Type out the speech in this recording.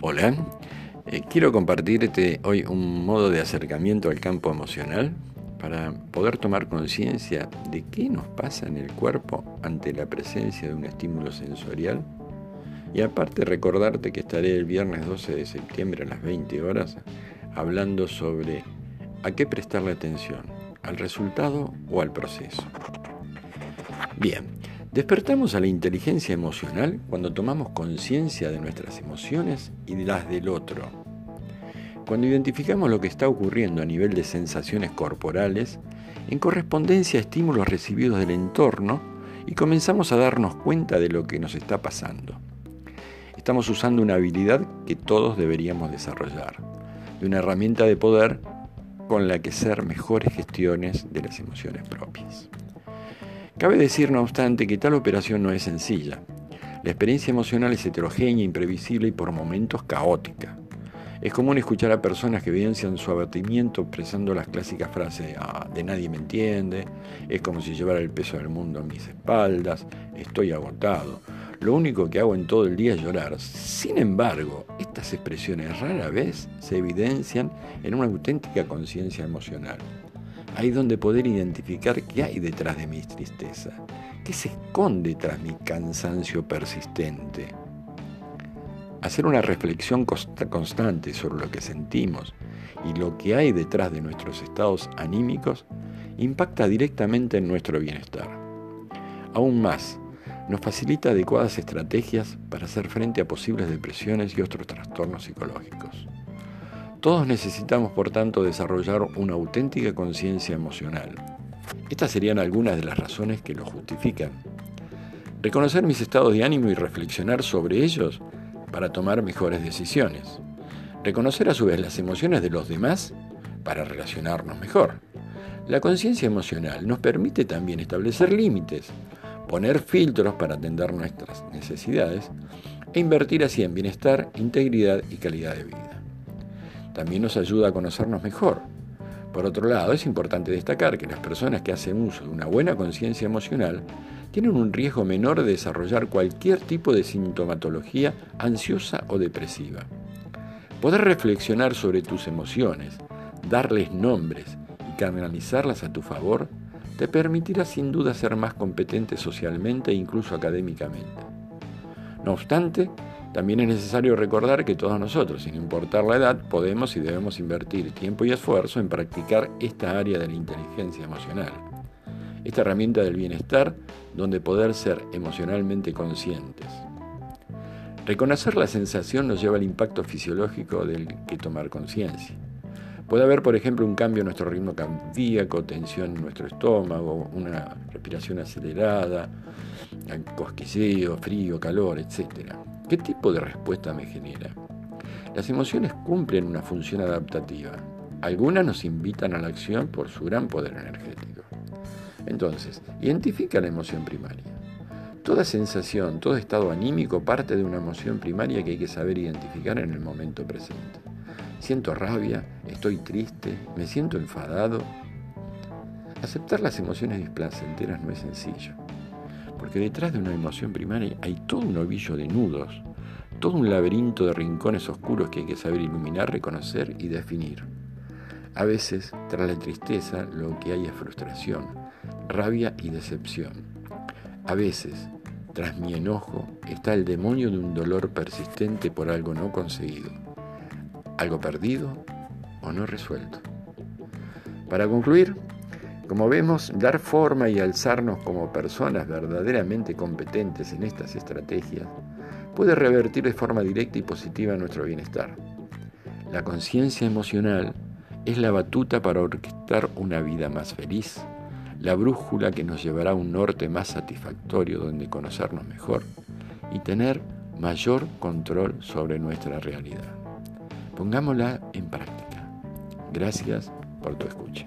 Hola, eh, quiero compartirte hoy un modo de acercamiento al campo emocional para poder tomar conciencia de qué nos pasa en el cuerpo ante la presencia de un estímulo sensorial y aparte recordarte que estaré el viernes 12 de septiembre a las 20 horas hablando sobre a qué prestarle atención, al resultado o al proceso. Bien, Despertamos a la inteligencia emocional cuando tomamos conciencia de nuestras emociones y de las del otro. Cuando identificamos lo que está ocurriendo a nivel de sensaciones corporales, en correspondencia a estímulos recibidos del entorno, y comenzamos a darnos cuenta de lo que nos está pasando. Estamos usando una habilidad que todos deberíamos desarrollar, de una herramienta de poder con la que ser mejores gestiones de las emociones propias. Cabe decir, no obstante, que tal operación no es sencilla. La experiencia emocional es heterogénea, imprevisible y por momentos caótica. Es común escuchar a personas que evidencian su abatimiento expresando las clásicas frases ah, de nadie me entiende, es como si llevara el peso del mundo a mis espaldas, estoy agotado, lo único que hago en todo el día es llorar. Sin embargo, estas expresiones rara vez se evidencian en una auténtica conciencia emocional ahí donde poder identificar qué hay detrás de mi tristeza, qué se esconde tras mi cansancio persistente. Hacer una reflexión constante sobre lo que sentimos y lo que hay detrás de nuestros estados anímicos impacta directamente en nuestro bienestar. Aún más, nos facilita adecuadas estrategias para hacer frente a posibles depresiones y otros trastornos psicológicos. Todos necesitamos, por tanto, desarrollar una auténtica conciencia emocional. Estas serían algunas de las razones que lo justifican. Reconocer mis estados de ánimo y reflexionar sobre ellos para tomar mejores decisiones. Reconocer a su vez las emociones de los demás para relacionarnos mejor. La conciencia emocional nos permite también establecer límites, poner filtros para atender nuestras necesidades e invertir así en bienestar, integridad y calidad de vida también nos ayuda a conocernos mejor. Por otro lado, es importante destacar que las personas que hacen uso de una buena conciencia emocional tienen un riesgo menor de desarrollar cualquier tipo de sintomatología ansiosa o depresiva. Poder reflexionar sobre tus emociones, darles nombres y canalizarlas a tu favor te permitirá sin duda ser más competente socialmente e incluso académicamente. No obstante, también es necesario recordar que todos nosotros, sin importar la edad, podemos y debemos invertir tiempo y esfuerzo en practicar esta área de la inteligencia emocional, esta herramienta del bienestar donde poder ser emocionalmente conscientes. Reconocer la sensación nos lleva al impacto fisiológico del que tomar conciencia. Puede haber, por ejemplo, un cambio en nuestro ritmo cardíaco, tensión en nuestro estómago, una respiración acelerada, cosquilleo, frío, calor, etc. ¿Qué tipo de respuesta me genera? Las emociones cumplen una función adaptativa. Algunas nos invitan a la acción por su gran poder energético. Entonces, identifica la emoción primaria. Toda sensación, todo estado anímico parte de una emoción primaria que hay que saber identificar en el momento presente. Siento rabia, estoy triste, me siento enfadado. Aceptar las emociones displacenteras no es sencillo porque detrás de una emoción primaria hay todo un ovillo de nudos, todo un laberinto de rincones oscuros que hay que saber iluminar, reconocer y definir. A veces, tras la tristeza, lo que hay es frustración, rabia y decepción. A veces, tras mi enojo, está el demonio de un dolor persistente por algo no conseguido, algo perdido o no resuelto. Para concluir, como vemos, dar forma y alzarnos como personas verdaderamente competentes en estas estrategias puede revertir de forma directa y positiva nuestro bienestar. La conciencia emocional es la batuta para orquestar una vida más feliz, la brújula que nos llevará a un norte más satisfactorio donde conocernos mejor y tener mayor control sobre nuestra realidad. Pongámosla en práctica. Gracias por tu escucha.